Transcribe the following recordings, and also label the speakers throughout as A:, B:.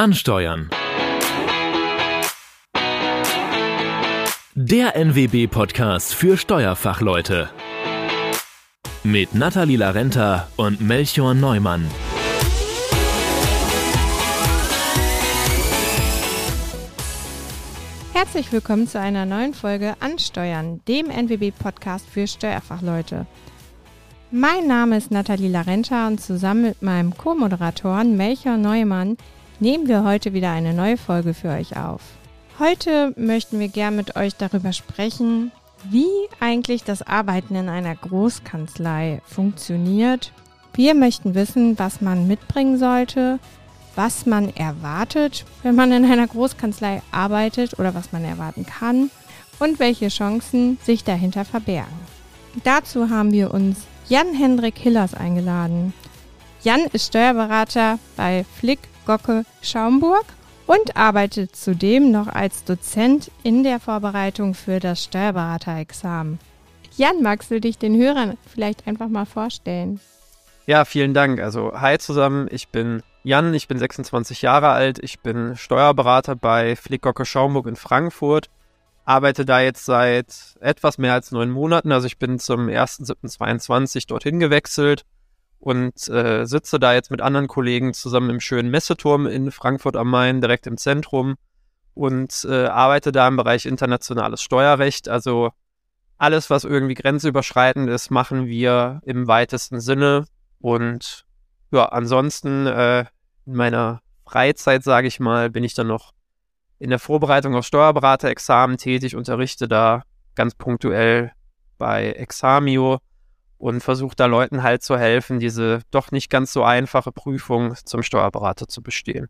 A: Ansteuern. Der NWB-Podcast für Steuerfachleute. Mit Nathalie Larenta und Melchior Neumann.
B: Herzlich willkommen zu einer neuen Folge Ansteuern, dem NWB-Podcast für Steuerfachleute. Mein Name ist Nathalie Larenta und zusammen mit meinem Co-Moderatoren Melchior Neumann nehmen wir heute wieder eine neue Folge für euch auf. Heute möchten wir gern mit euch darüber sprechen, wie eigentlich das Arbeiten in einer Großkanzlei funktioniert. Wir möchten wissen, was man mitbringen sollte, was man erwartet, wenn man in einer Großkanzlei arbeitet oder was man erwarten kann und welche Chancen sich dahinter verbergen. Dazu haben wir uns Jan-Hendrik Hillers eingeladen. Jan ist Steuerberater bei Flick Gocke Schaumburg und arbeitet zudem noch als Dozent in der Vorbereitung für das Steuerberaterexamen. Jan, magst du dich den Hörern vielleicht einfach mal vorstellen?
C: Ja, vielen Dank. Also, hi zusammen, ich bin Jan, ich bin 26 Jahre alt, ich bin Steuerberater bei Flick Gocke Schaumburg in Frankfurt arbeite da jetzt seit etwas mehr als neun Monaten. Also ich bin zum 1.7.22 dorthin gewechselt und äh, sitze da jetzt mit anderen Kollegen zusammen im schönen Messeturm in Frankfurt am Main, direkt im Zentrum und äh, arbeite da im Bereich internationales Steuerrecht. Also alles, was irgendwie grenzüberschreitend ist, machen wir im weitesten Sinne. Und ja, ansonsten äh, in meiner Freizeit, sage ich mal, bin ich dann noch in der Vorbereitung auf Steuerberaterexamen tätig, unterrichte da ganz punktuell bei Examio und versuche da Leuten halt zu helfen, diese doch nicht ganz so einfache Prüfung zum Steuerberater zu bestehen.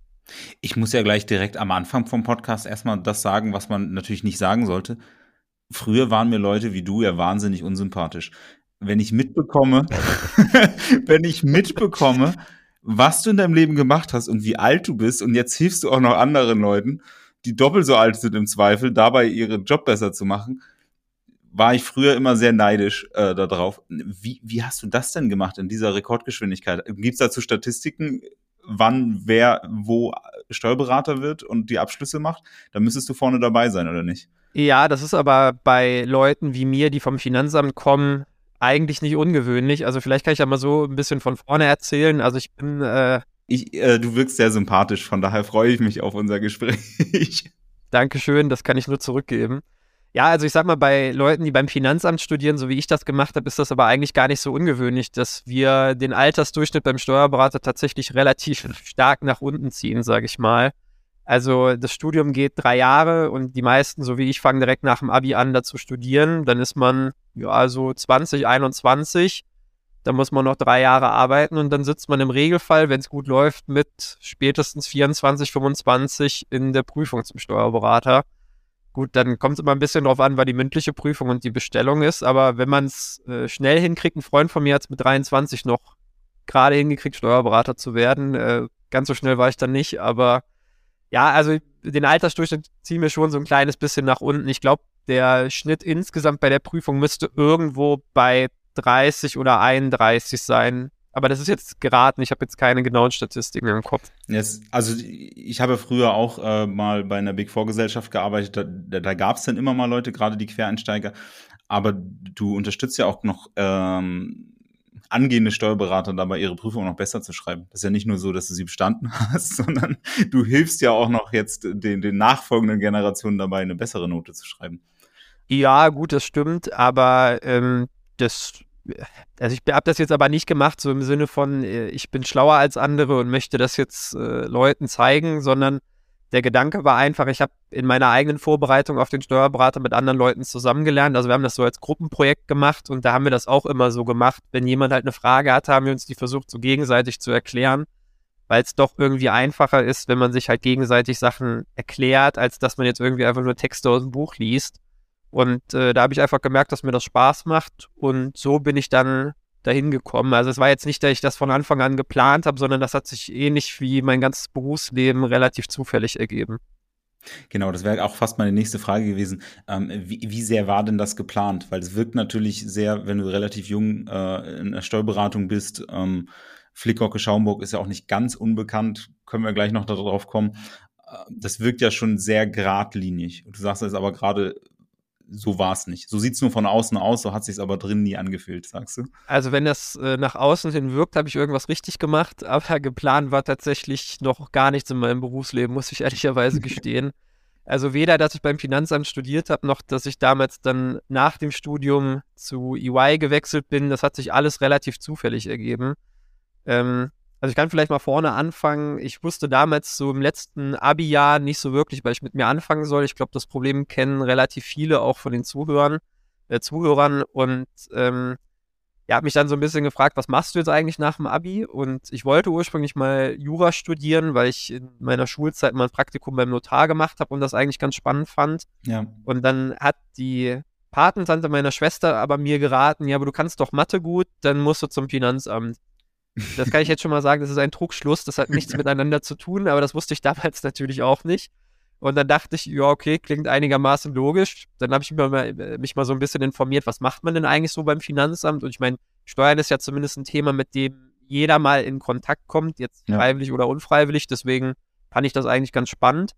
D: Ich muss ja gleich direkt am Anfang vom Podcast erstmal das sagen, was man natürlich nicht sagen sollte. Früher waren mir Leute wie du ja wahnsinnig unsympathisch. Wenn ich mitbekomme, wenn ich mitbekomme, was du in deinem Leben gemacht hast und wie alt du bist und jetzt hilfst du auch noch anderen Leuten, die doppelt so alt sind im Zweifel, dabei ihren Job besser zu machen, war ich früher immer sehr neidisch äh, darauf. Wie, wie hast du das denn gemacht in dieser Rekordgeschwindigkeit? Gibt es dazu Statistiken, wann wer wo Steuerberater wird und die Abschlüsse macht? Da müsstest du vorne dabei sein, oder nicht?
C: Ja, das ist aber bei Leuten wie mir, die vom Finanzamt kommen, eigentlich nicht ungewöhnlich. Also vielleicht kann ich ja mal so ein bisschen von vorne erzählen. Also ich bin äh,
D: ich, äh, du wirkst sehr sympathisch, von daher freue ich mich auf unser Gespräch.
C: Dankeschön, das kann ich nur zurückgeben. Ja, also ich sag mal, bei Leuten, die beim Finanzamt studieren, so wie ich das gemacht habe, ist das aber eigentlich gar nicht so ungewöhnlich, dass wir den Altersdurchschnitt beim Steuerberater tatsächlich relativ stark nach unten ziehen, sage ich mal. Also das Studium geht drei Jahre und die meisten, so wie ich, fangen direkt nach dem Abi an, da zu studieren. Dann ist man ja so 20, 21 da muss man noch drei Jahre arbeiten und dann sitzt man im Regelfall, wenn es gut läuft, mit spätestens 24, 25 in der Prüfung zum Steuerberater. Gut, dann kommt es immer ein bisschen drauf an, weil die mündliche Prüfung und die Bestellung ist. Aber wenn man es äh, schnell hinkriegt, ein Freund von mir hat es mit 23 noch gerade hingekriegt, Steuerberater zu werden. Äh, ganz so schnell war ich dann nicht. Aber ja, also den Altersdurchschnitt ziehen wir schon so ein kleines bisschen nach unten. Ich glaube, der Schnitt insgesamt bei der Prüfung müsste irgendwo bei 30 oder 31 sein. Aber das ist jetzt geraten. Ich habe jetzt keine genauen Statistiken im Kopf.
D: Yes. Also ich habe früher auch äh, mal bei einer Big Four Gesellschaft gearbeitet. Da, da, da gab es dann immer mal Leute, gerade die Quereinsteiger. Aber du unterstützt ja auch noch ähm, angehende Steuerberater dabei, ihre Prüfung noch besser zu schreiben. Das ist ja nicht nur so, dass du sie bestanden hast, sondern du hilfst ja auch noch jetzt den, den nachfolgenden Generationen dabei, eine bessere Note zu schreiben.
C: Ja, gut, das stimmt, aber ähm, das, also ich habe das jetzt aber nicht gemacht, so im Sinne von, äh, ich bin schlauer als andere und möchte das jetzt äh, Leuten zeigen, sondern der Gedanke war einfach, ich habe in meiner eigenen Vorbereitung auf den Steuerberater mit anderen Leuten zusammengelernt. Also wir haben das so als Gruppenprojekt gemacht und da haben wir das auch immer so gemacht. Wenn jemand halt eine Frage hat, haben wir uns die versucht, so gegenseitig zu erklären, weil es doch irgendwie einfacher ist, wenn man sich halt gegenseitig Sachen erklärt, als dass man jetzt irgendwie einfach nur Texte aus dem Buch liest. Und äh, da habe ich einfach gemerkt, dass mir das Spaß macht. Und so bin ich dann dahin gekommen. Also es war jetzt nicht, dass ich das von Anfang an geplant habe, sondern das hat sich ähnlich wie mein ganzes Berufsleben relativ zufällig ergeben.
D: Genau, das wäre auch fast meine nächste Frage gewesen. Ähm, wie, wie, sehr war denn das geplant? Weil es wirkt natürlich sehr, wenn du relativ jung äh, in der Steuerberatung bist. Ähm, Flickhocke Schaumburg ist ja auch nicht ganz unbekannt, können wir gleich noch darauf kommen, äh, das wirkt ja schon sehr geradlinig. Du sagst es aber gerade, so war es nicht. So sieht es nur von außen aus, so hat sich aber drin nie angefühlt, sagst du?
C: Also wenn das äh, nach außen hin wirkt, habe ich irgendwas richtig gemacht, aber geplant war tatsächlich noch gar nichts in meinem Berufsleben, muss ich ehrlicherweise gestehen. Also weder, dass ich beim Finanzamt studiert habe, noch dass ich damals dann nach dem Studium zu EY gewechselt bin. Das hat sich alles relativ zufällig ergeben. Ähm, also ich kann vielleicht mal vorne anfangen. Ich wusste damals so im letzten Abi-Jahr nicht so wirklich, weil ich mit mir anfangen soll. Ich glaube, das Problem kennen relativ viele auch von den Zuhörern, äh, Zuhörern. Und ähm, ja, habe mich dann so ein bisschen gefragt, was machst du jetzt eigentlich nach dem Abi? Und ich wollte ursprünglich mal Jura studieren, weil ich in meiner Schulzeit mal ein Praktikum beim Notar gemacht habe und das eigentlich ganz spannend fand.
D: Ja.
C: Und dann hat die Patentante meiner Schwester aber mir geraten, ja, aber du kannst doch Mathe gut, dann musst du zum Finanzamt. Das kann ich jetzt schon mal sagen, das ist ein Trugschluss, das hat nichts miteinander zu tun, aber das wusste ich damals natürlich auch nicht. Und dann dachte ich, ja, okay, klingt einigermaßen logisch. Dann habe ich mich mal, mich mal so ein bisschen informiert, was macht man denn eigentlich so beim Finanzamt? Und ich meine, Steuern ist ja zumindest ein Thema, mit dem jeder mal in Kontakt kommt, jetzt ja. freiwillig oder unfreiwillig. Deswegen fand ich das eigentlich ganz spannend.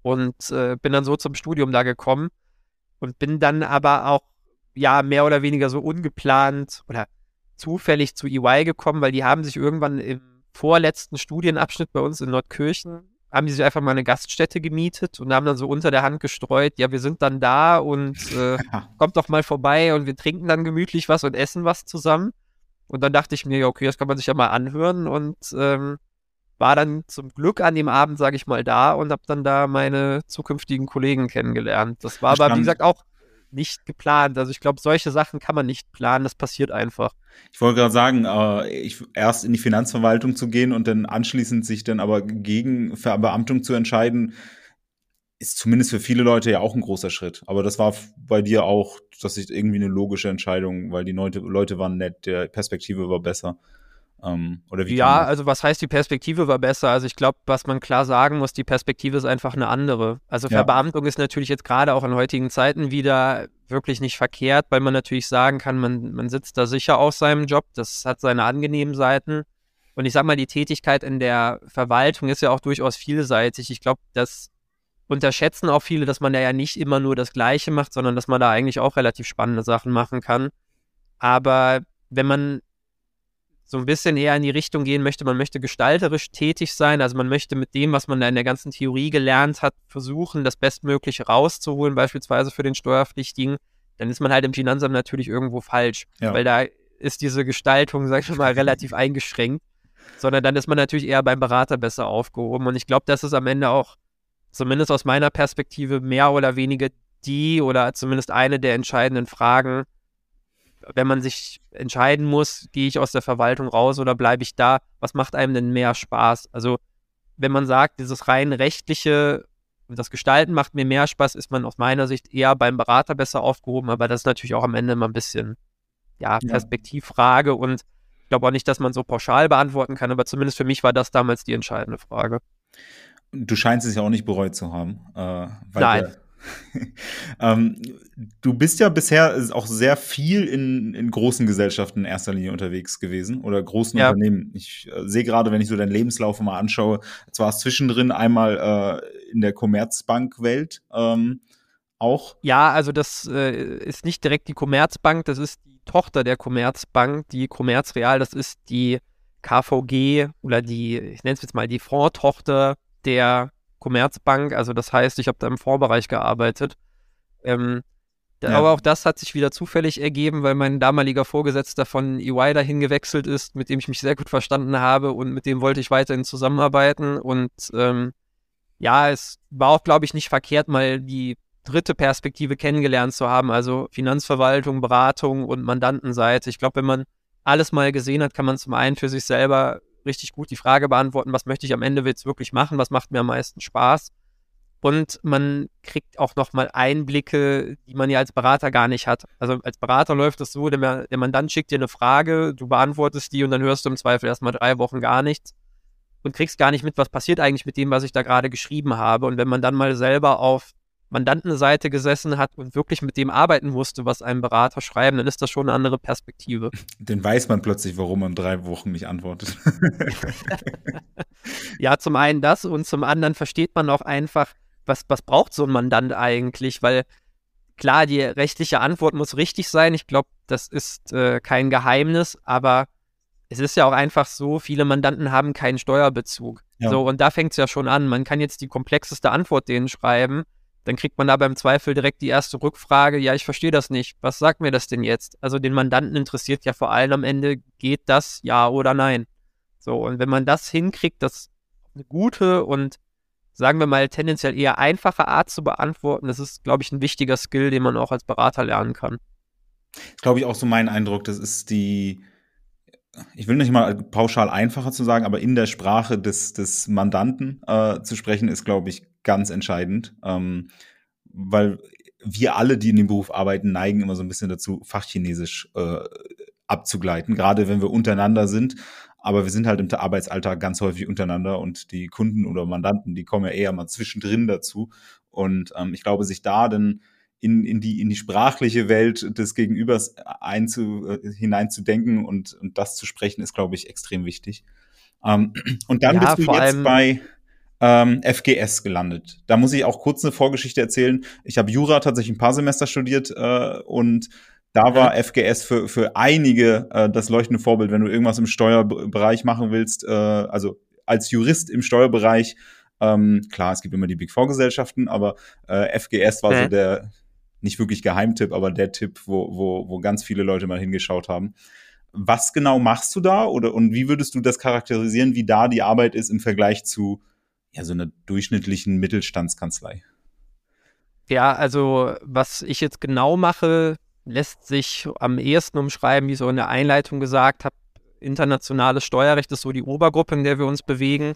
C: Und äh, bin dann so zum Studium da gekommen und bin dann aber auch, ja, mehr oder weniger so ungeplant oder zufällig zu EY gekommen, weil die haben sich irgendwann im vorletzten Studienabschnitt bei uns in Nordkirchen, haben die sich einfach mal eine Gaststätte gemietet und haben dann so unter der Hand gestreut, ja, wir sind dann da und äh, kommt doch mal vorbei und wir trinken dann gemütlich was und essen was zusammen. Und dann dachte ich mir, ja, okay, das kann man sich ja mal anhören und ähm, war dann zum Glück an dem Abend, sage ich mal, da und habe dann da meine zukünftigen Kollegen kennengelernt. Das war aber, wie gesagt, auch nicht geplant. Also ich glaube, solche Sachen kann man nicht planen, das passiert einfach.
D: Ich wollte gerade sagen, äh, ich, erst in die Finanzverwaltung zu gehen und dann anschließend sich dann aber gegen Verbeamtung zu entscheiden, ist zumindest für viele Leute ja auch ein großer Schritt. Aber das war bei dir auch, dass ich irgendwie eine logische Entscheidung, weil die Leute, Leute waren nett, der Perspektive war besser.
C: Ähm, oder wie ja, also was heißt, die Perspektive war besser? Also ich glaube, was man klar sagen muss, die Perspektive ist einfach eine andere. Also Verbeamtung ja. ist natürlich jetzt gerade auch in heutigen Zeiten wieder wirklich nicht verkehrt, weil man natürlich sagen kann, man, man sitzt da sicher aus seinem Job, das hat seine angenehmen Seiten. Und ich sag mal, die Tätigkeit in der Verwaltung ist ja auch durchaus vielseitig. Ich glaube, das unterschätzen auch viele, dass man da ja nicht immer nur das Gleiche macht, sondern dass man da eigentlich auch relativ spannende Sachen machen kann. Aber wenn man so ein bisschen eher in die Richtung gehen möchte, man möchte gestalterisch tätig sein, also man möchte mit dem, was man da in der ganzen Theorie gelernt hat, versuchen, das Bestmögliche rauszuholen, beispielsweise für den Steuerpflichtigen, dann ist man halt im Finanzamt natürlich irgendwo falsch, ja. weil da ist diese Gestaltung, sag ich mal, relativ eingeschränkt, sondern dann ist man natürlich eher beim Berater besser aufgehoben und ich glaube, das ist am Ende auch, zumindest aus meiner Perspektive, mehr oder weniger die oder zumindest eine der entscheidenden Fragen, wenn man sich entscheiden muss, gehe ich aus der Verwaltung raus oder bleibe ich da, was macht einem denn mehr Spaß? Also, wenn man sagt, dieses rein rechtliche, das Gestalten macht mir mehr Spaß, ist man aus meiner Sicht eher beim Berater besser aufgehoben, aber das ist natürlich auch am Ende immer ein bisschen, ja, Perspektivfrage ja. und ich glaube auch nicht, dass man so pauschal beantworten kann, aber zumindest für mich war das damals die entscheidende Frage.
D: Du scheinst es ja auch nicht bereut zu haben.
C: Äh, Nein. Der,
D: ähm, du bist ja bisher auch sehr viel in, in großen Gesellschaften in erster Linie unterwegs gewesen oder großen ja. Unternehmen. Ich äh, sehe gerade, wenn ich so deinen Lebenslauf mal anschaue, zwar zwischendrin einmal äh, in der Commerzbank-Welt ähm, auch.
C: Ja, also das äh, ist nicht direkt die Commerzbank, das ist die Tochter der Commerzbank, die Commerzreal, das ist die KVG oder die, ich nenne es jetzt mal die Fondtochter der Commerzbank. Also das heißt, ich habe da im Vorbereich gearbeitet. Ähm, ja. Aber auch das hat sich wieder zufällig ergeben, weil mein damaliger Vorgesetzter von EY dahin gewechselt ist, mit dem ich mich sehr gut verstanden habe und mit dem wollte ich weiterhin zusammenarbeiten. Und ähm, ja, es war auch, glaube ich, nicht verkehrt, mal die dritte Perspektive kennengelernt zu haben, also Finanzverwaltung, Beratung und Mandantenseite. Ich glaube, wenn man alles mal gesehen hat, kann man zum einen für sich selber richtig gut die Frage beantworten, was möchte ich am Ende jetzt wirklich machen, was macht mir am meisten Spaß. Und man kriegt auch nochmal Einblicke, die man ja als Berater gar nicht hat. Also als Berater läuft es so, der Mandant schickt dir eine Frage, du beantwortest die und dann hörst du im Zweifel erstmal drei Wochen gar nichts und kriegst gar nicht mit, was passiert eigentlich mit dem, was ich da gerade geschrieben habe. Und wenn man dann mal selber auf Mandantenseite gesessen hat und wirklich mit dem arbeiten musste, was einem Berater schreiben, dann ist das schon eine andere Perspektive.
D: Dann weiß man plötzlich, warum man drei Wochen nicht antwortet.
C: ja, zum einen das und zum anderen versteht man auch einfach, was, was braucht so ein Mandant eigentlich, weil klar, die rechtliche Antwort muss richtig sein. Ich glaube, das ist äh, kein Geheimnis, aber es ist ja auch einfach so, viele Mandanten haben keinen Steuerbezug. Ja. So, und da fängt es ja schon an. Man kann jetzt die komplexeste Antwort denen schreiben, dann kriegt man da beim Zweifel direkt die erste Rückfrage, ja, ich verstehe das nicht. Was sagt mir das denn jetzt? Also den Mandanten interessiert ja vor allem am Ende, geht das ja oder nein? So, und wenn man das hinkriegt, das eine gute und sagen wir mal tendenziell eher einfache Art zu beantworten, das ist, glaube ich, ein wichtiger Skill, den man auch als Berater lernen kann.
D: Glaube ich, auch so mein Eindruck, das ist die, ich will nicht mal pauschal einfacher zu sagen, aber in der Sprache des, des Mandanten äh, zu sprechen, ist, glaube ich, ganz entscheidend. Ähm, weil wir alle, die in dem Beruf arbeiten, neigen immer so ein bisschen dazu, Fachchinesisch äh, abzugleiten, gerade wenn wir untereinander sind. Aber wir sind halt im Arbeitsalltag ganz häufig untereinander und die Kunden oder Mandanten, die kommen ja eher mal zwischendrin dazu. Und ähm, ich glaube, sich da dann in, in, die, in die sprachliche Welt des Gegenübers einzu, äh, hineinzudenken und, und das zu sprechen, ist, glaube ich, extrem wichtig. Ähm, und dann ja, bist du jetzt bei ähm, FGS gelandet. Da muss ich auch kurz eine Vorgeschichte erzählen. Ich habe Jura tatsächlich ein paar Semester studiert äh, und da war FGS für, für einige äh, das leuchtende Vorbild, wenn du irgendwas im Steuerbereich machen willst, äh, also als Jurist im Steuerbereich. Ähm, klar, es gibt immer die Big Four Gesellschaften, aber äh, FGS war so der, nicht wirklich Geheimtipp, aber der Tipp, wo, wo, wo ganz viele Leute mal hingeschaut haben. Was genau machst du da oder und wie würdest du das charakterisieren, wie da die Arbeit ist im Vergleich zu ja, so einer durchschnittlichen Mittelstandskanzlei?
C: Ja, also was ich jetzt genau mache, lässt sich am ehesten umschreiben, wie so in der Einleitung gesagt habe. Internationales Steuerrecht ist so die Obergruppe, in der wir uns bewegen.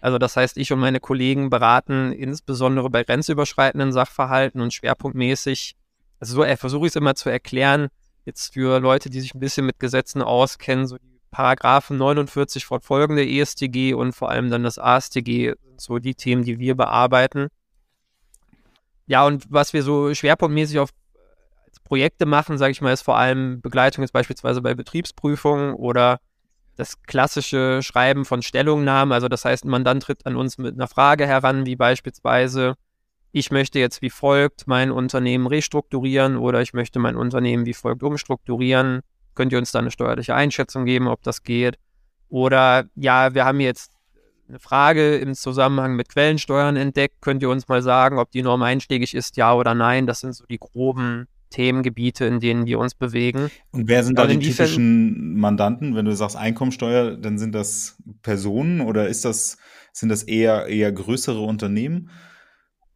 C: Also das heißt, ich und meine Kollegen beraten insbesondere bei grenzüberschreitenden Sachverhalten und schwerpunktmäßig, also so versuche ich es immer zu erklären, jetzt für Leute, die sich ein bisschen mit Gesetzen auskennen, so die Paragraphen 49 fortfolgende ESTG und vor allem dann das ASTG so die Themen, die wir bearbeiten. Ja, und was wir so schwerpunktmäßig auf Projekte machen, sage ich mal, ist vor allem Begleitung jetzt beispielsweise bei Betriebsprüfungen oder das klassische Schreiben von Stellungnahmen. Also das heißt, ein Mandant tritt an uns mit einer Frage heran, wie beispielsweise, ich möchte jetzt wie folgt mein Unternehmen restrukturieren oder ich möchte mein Unternehmen wie folgt umstrukturieren. Könnt ihr uns da eine steuerliche Einschätzung geben, ob das geht? Oder ja, wir haben jetzt eine Frage im Zusammenhang mit Quellensteuern entdeckt. Könnt ihr uns mal sagen, ob die Norm einschlägig ist, ja oder nein? Das sind so die groben Themengebiete, in denen wir uns bewegen.
D: Und wer sind da die typischen Mandanten? Wenn du sagst Einkommensteuer, dann sind das Personen oder ist das, sind das eher, eher größere Unternehmen?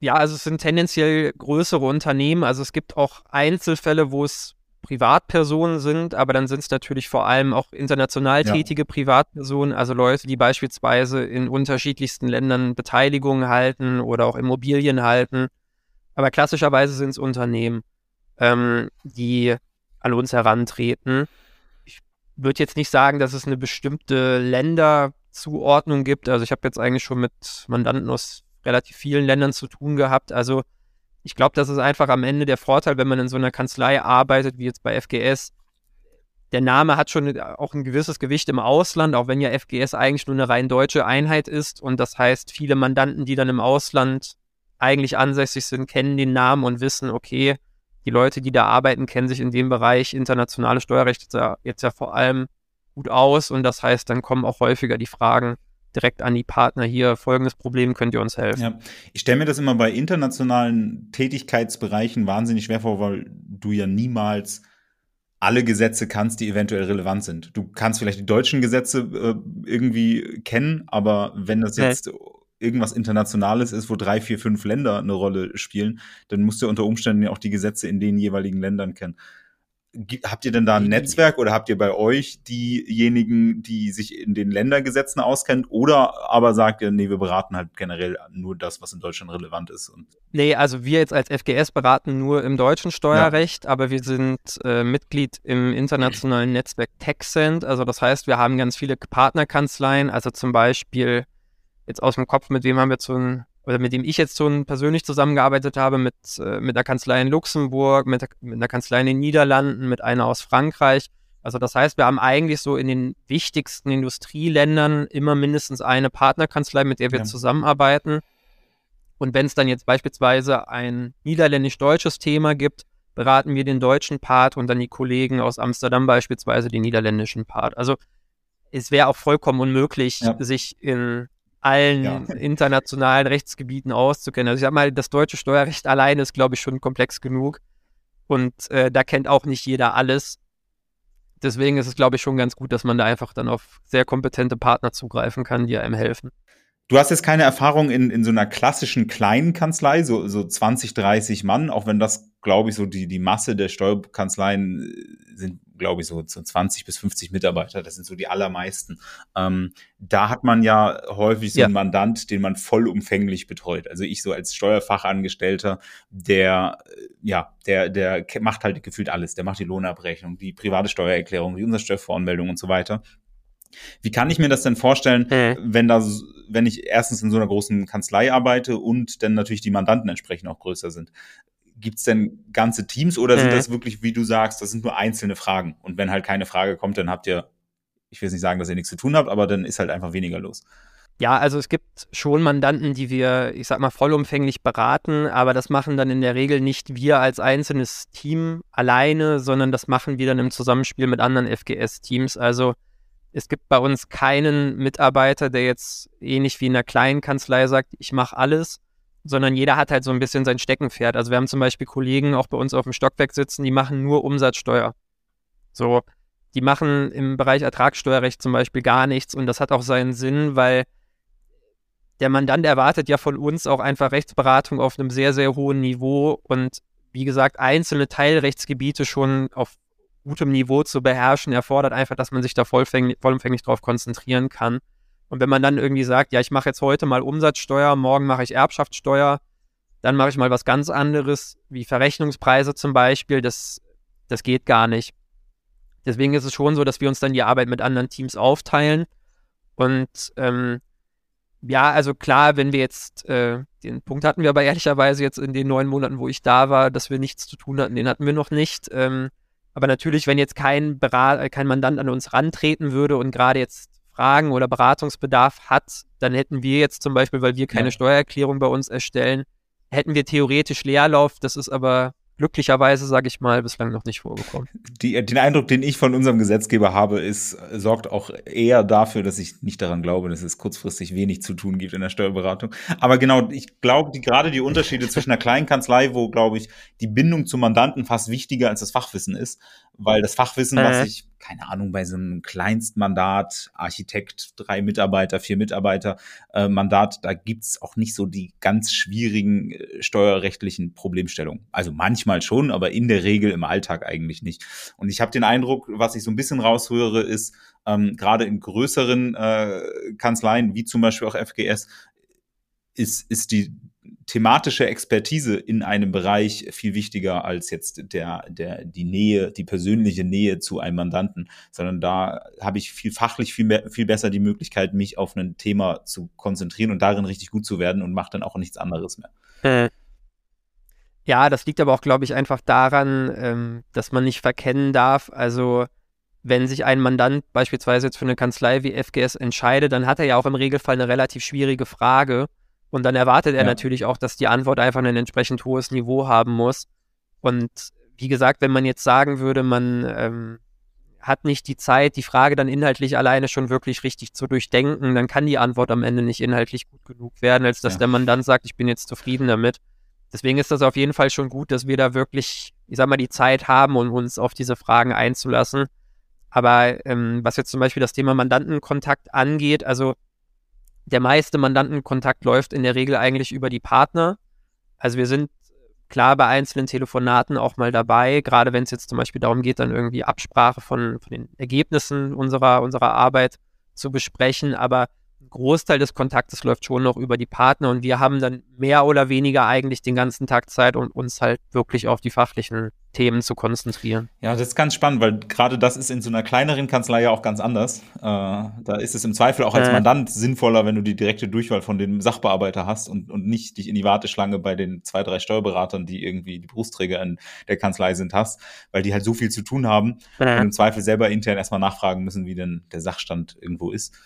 C: Ja, also es sind tendenziell größere Unternehmen. Also es gibt auch Einzelfälle, wo es Privatpersonen sind, aber dann sind es natürlich vor allem auch international tätige ja. Privatpersonen, also Leute, die beispielsweise in unterschiedlichsten Ländern Beteiligungen halten oder auch Immobilien halten. Aber klassischerweise sind es Unternehmen ähm, die an uns herantreten. Ich würde jetzt nicht sagen, dass es eine bestimmte Länderzuordnung gibt. Also ich habe jetzt eigentlich schon mit Mandanten aus relativ vielen Ländern zu tun gehabt. Also ich glaube, das ist einfach am Ende der Vorteil, wenn man in so einer Kanzlei arbeitet, wie jetzt bei FGS. Der Name hat schon auch ein gewisses Gewicht im Ausland, auch wenn ja FGS eigentlich nur eine rein deutsche Einheit ist. Und das heißt, viele Mandanten, die dann im Ausland eigentlich ansässig sind, kennen den Namen und wissen, okay, die Leute, die da arbeiten, kennen sich in dem Bereich. Internationale Steuerrecht jetzt ja, ja vor allem gut aus. Und das heißt, dann kommen auch häufiger die Fragen direkt an die Partner hier, folgendes Problem, könnt ihr uns helfen? Ja,
D: ich stelle mir das immer bei internationalen Tätigkeitsbereichen wahnsinnig schwer vor, weil du ja niemals alle Gesetze kannst, die eventuell relevant sind. Du kannst vielleicht die deutschen Gesetze äh, irgendwie kennen, aber wenn das jetzt okay irgendwas Internationales ist, wo drei, vier, fünf Länder eine Rolle spielen, dann musst du unter Umständen ja auch die Gesetze in den jeweiligen Ländern kennen. Habt ihr denn da ein Netzwerk oder habt ihr bei euch diejenigen, die sich in den Ländergesetzen auskennen oder aber sagt ihr, nee, wir beraten halt generell nur das, was in Deutschland relevant ist? Und
C: nee, also wir jetzt als FGS beraten nur im deutschen Steuerrecht, ja. aber wir sind äh, Mitglied im internationalen Netzwerk TechSend. Also das heißt, wir haben ganz viele Partnerkanzleien, also zum Beispiel jetzt aus dem Kopf, mit wem haben wir zu oder mit dem ich jetzt schon persönlich zusammengearbeitet habe, mit, äh, mit einer Kanzlei in Luxemburg, mit, mit einer Kanzlei in den Niederlanden, mit einer aus Frankreich. Also das heißt, wir haben eigentlich so in den wichtigsten Industrieländern immer mindestens eine Partnerkanzlei, mit der wir ja. zusammenarbeiten. Und wenn es dann jetzt beispielsweise ein niederländisch-deutsches Thema gibt, beraten wir den deutschen Part und dann die Kollegen aus Amsterdam beispielsweise den niederländischen Part. Also es wäre auch vollkommen unmöglich, ja. sich in allen ja. internationalen Rechtsgebieten auszukennen. Also ich sag mal, das deutsche Steuerrecht alleine ist, glaube ich, schon komplex genug. Und äh, da kennt auch nicht jeder alles. Deswegen ist es, glaube ich, schon ganz gut, dass man da einfach dann auf sehr kompetente Partner zugreifen kann, die einem helfen.
D: Du hast jetzt keine Erfahrung in, in so einer klassischen kleinen Kanzlei, so, so 20, 30 Mann, auch wenn das, glaube ich, so die, die Masse der Steuerkanzleien äh, sind, glaube ich, so, so 20 bis 50 Mitarbeiter. Das sind so die allermeisten. Ähm, da hat man ja häufig so ja. einen Mandant, den man vollumfänglich betreut. Also ich so als Steuerfachangestellter, der, äh, ja, der, der macht halt gefühlt alles. Der macht die Lohnabrechnung, die private Steuererklärung, die Umsatzsteuervoranmeldung und so weiter. Wie kann ich mir das denn vorstellen, mhm. wenn da, wenn ich erstens in so einer großen Kanzlei arbeite und dann natürlich die Mandanten entsprechend auch größer sind? Gibt es denn ganze Teams oder mhm. sind das wirklich, wie du sagst, das sind nur einzelne Fragen? Und wenn halt keine Frage kommt, dann habt ihr, ich will nicht sagen, dass ihr nichts zu tun habt, aber dann ist halt einfach weniger los.
C: Ja, also es gibt schon Mandanten, die wir, ich sag mal, vollumfänglich beraten, aber das machen dann in der Regel nicht wir als einzelnes Team alleine, sondern das machen wir dann im Zusammenspiel mit anderen FGS-Teams. Also es gibt bei uns keinen Mitarbeiter, der jetzt ähnlich wie in einer kleinen Kanzlei sagt, ich mache alles, sondern jeder hat halt so ein bisschen sein Steckenpferd. Also wir haben zum Beispiel Kollegen auch bei uns auf dem Stockwerk sitzen, die machen nur Umsatzsteuer. So, die machen im Bereich Ertragssteuerrecht zum Beispiel gar nichts und das hat auch seinen Sinn, weil der Mandant erwartet ja von uns auch einfach Rechtsberatung auf einem sehr, sehr hohen Niveau und wie gesagt, einzelne Teilrechtsgebiete schon auf gutem Niveau zu beherrschen, erfordert einfach, dass man sich da vollumfänglich drauf konzentrieren kann. Und wenn man dann irgendwie sagt, ja, ich mache jetzt heute mal Umsatzsteuer, morgen mache ich Erbschaftssteuer, dann mache ich mal was ganz anderes, wie Verrechnungspreise zum Beispiel, das, das geht gar nicht. Deswegen ist es schon so, dass wir uns dann die Arbeit mit anderen Teams aufteilen. Und ähm, ja, also klar, wenn wir jetzt, äh, den Punkt hatten wir aber ehrlicherweise jetzt in den neun Monaten, wo ich da war, dass wir nichts zu tun hatten, den hatten wir noch nicht. Ähm, aber natürlich, wenn jetzt kein, Berat äh, kein Mandant an uns rantreten würde und gerade jetzt Fragen oder Beratungsbedarf hat, dann hätten wir jetzt zum Beispiel, weil wir keine ja. Steuererklärung bei uns erstellen, hätten wir theoretisch Leerlauf. Das ist aber glücklicherweise, sage ich mal, bislang noch nicht vorgekommen.
D: Die, den Eindruck, den ich von unserem Gesetzgeber habe, ist, sorgt auch eher dafür, dass ich nicht daran glaube, dass es kurzfristig wenig zu tun gibt in der Steuerberatung. Aber genau, ich glaube, die, gerade die Unterschiede zwischen einer kleinen Kanzlei, wo, glaube ich, die Bindung zum Mandanten fast wichtiger als das Fachwissen ist, weil das Fachwissen, äh. was ich keine Ahnung, bei so einem Kleinstmandat, Architekt, drei Mitarbeiter, vier Mitarbeiter, äh, Mandat, da gibt's auch nicht so die ganz schwierigen äh, steuerrechtlichen Problemstellungen. Also manchmal schon, aber in der Regel im Alltag eigentlich nicht. Und ich habe den Eindruck, was ich so ein bisschen raushöre, ist, ähm, gerade in größeren äh, Kanzleien, wie zum Beispiel auch FGS, ist, ist die thematische Expertise in einem Bereich viel wichtiger als jetzt der, der, die Nähe, die persönliche Nähe zu einem Mandanten, sondern da habe ich viel fachlich viel, mehr, viel besser die Möglichkeit, mich auf ein Thema zu konzentrieren und darin richtig gut zu werden und mache dann auch nichts anderes mehr. Hm.
C: Ja, das liegt aber auch, glaube ich, einfach daran, ähm, dass man nicht verkennen darf. Also, wenn sich ein Mandant beispielsweise jetzt für eine Kanzlei wie FGS entscheidet, dann hat er ja auch im Regelfall eine relativ schwierige Frage und dann erwartet er ja. natürlich auch, dass die Antwort einfach ein entsprechend hohes Niveau haben muss. Und wie gesagt, wenn man jetzt sagen würde, man ähm, hat nicht die Zeit, die Frage dann inhaltlich alleine schon wirklich richtig zu durchdenken, dann kann die Antwort am Ende nicht inhaltlich gut genug werden, als dass ja. der Mann dann sagt, ich bin jetzt zufrieden damit. Deswegen ist das auf jeden Fall schon gut, dass wir da wirklich, ich sag mal, die Zeit haben, um uns auf diese Fragen einzulassen. Aber ähm, was jetzt zum Beispiel das Thema Mandantenkontakt angeht, also der meiste Mandantenkontakt läuft in der Regel eigentlich über die Partner. Also wir sind klar bei einzelnen Telefonaten auch mal dabei, gerade wenn es jetzt zum Beispiel darum geht, dann irgendwie Absprache von, von den Ergebnissen unserer, unserer Arbeit zu besprechen. Aber Großteil des Kontaktes läuft schon noch über die Partner und wir haben dann mehr oder weniger eigentlich den ganzen Tag Zeit, um uns halt wirklich auf die fachlichen Themen zu konzentrieren.
D: Ja, das ist ganz spannend, weil gerade das ist in so einer kleineren Kanzlei ja auch ganz anders. Äh, da ist es im Zweifel auch als äh. Mandant sinnvoller, wenn du die direkte Durchwahl von dem Sachbearbeiter hast und, und nicht dich in die Warteschlange bei den zwei, drei Steuerberatern, die irgendwie die Berufsträger in der Kanzlei sind, hast, weil die halt so viel zu tun haben äh. und im Zweifel selber intern erstmal nachfragen müssen, wie denn der Sachstand irgendwo ist.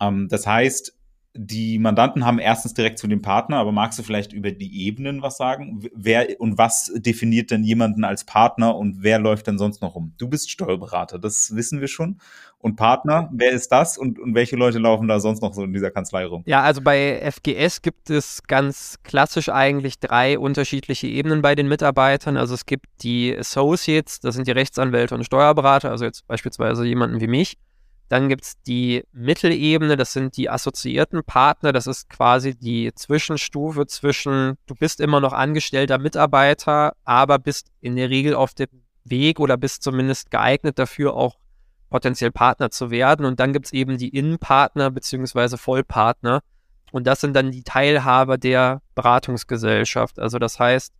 D: Ähm, das heißt, die Mandanten haben erstens direkt zu dem Partner, aber magst du vielleicht über die Ebenen was sagen? Wer und was definiert denn jemanden als Partner und wer läuft denn sonst noch rum? Du bist Steuerberater, das wissen wir schon. Und Partner, wer ist das und, und welche Leute laufen da sonst noch so in dieser Kanzlei rum?
C: Ja, also bei FGS gibt es ganz klassisch eigentlich drei unterschiedliche Ebenen bei den Mitarbeitern. Also es gibt die Associates, das sind die Rechtsanwälte und Steuerberater, also jetzt beispielsweise jemanden wie mich. Dann gibt es die Mittelebene, das sind die assoziierten Partner, das ist quasi die Zwischenstufe zwischen, du bist immer noch angestellter Mitarbeiter, aber bist in der Regel auf dem Weg oder bist zumindest geeignet dafür, auch potenziell Partner zu werden. Und dann gibt es eben die Innenpartner bzw. Vollpartner. Und das sind dann die Teilhaber der Beratungsgesellschaft. Also das heißt,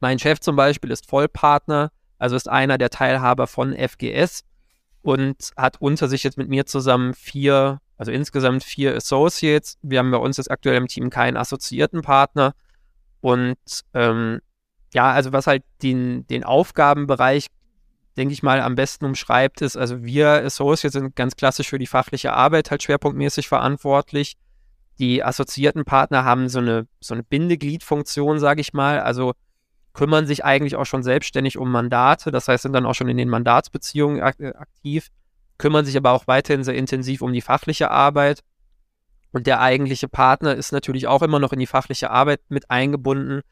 C: mein Chef zum Beispiel ist Vollpartner, also ist einer der Teilhaber von FGS und hat unter sich jetzt mit mir zusammen vier, also insgesamt vier Associates. Wir haben bei uns jetzt aktuell im Team keinen assoziierten Partner. Und ähm, ja, also was halt den, den Aufgabenbereich, denke ich mal, am besten umschreibt, ist, also wir Associates sind ganz klassisch für die fachliche Arbeit halt schwerpunktmäßig verantwortlich. Die assoziierten Partner haben so eine, so eine Bindegliedfunktion, sage ich mal. Also kümmern sich eigentlich auch schon selbstständig um Mandate, das heißt, sind dann auch schon in den Mandatsbeziehungen äh, aktiv, kümmern sich aber auch weiterhin sehr intensiv um die fachliche Arbeit. Und der eigentliche Partner ist natürlich auch immer noch in die fachliche Arbeit mit eingebunden,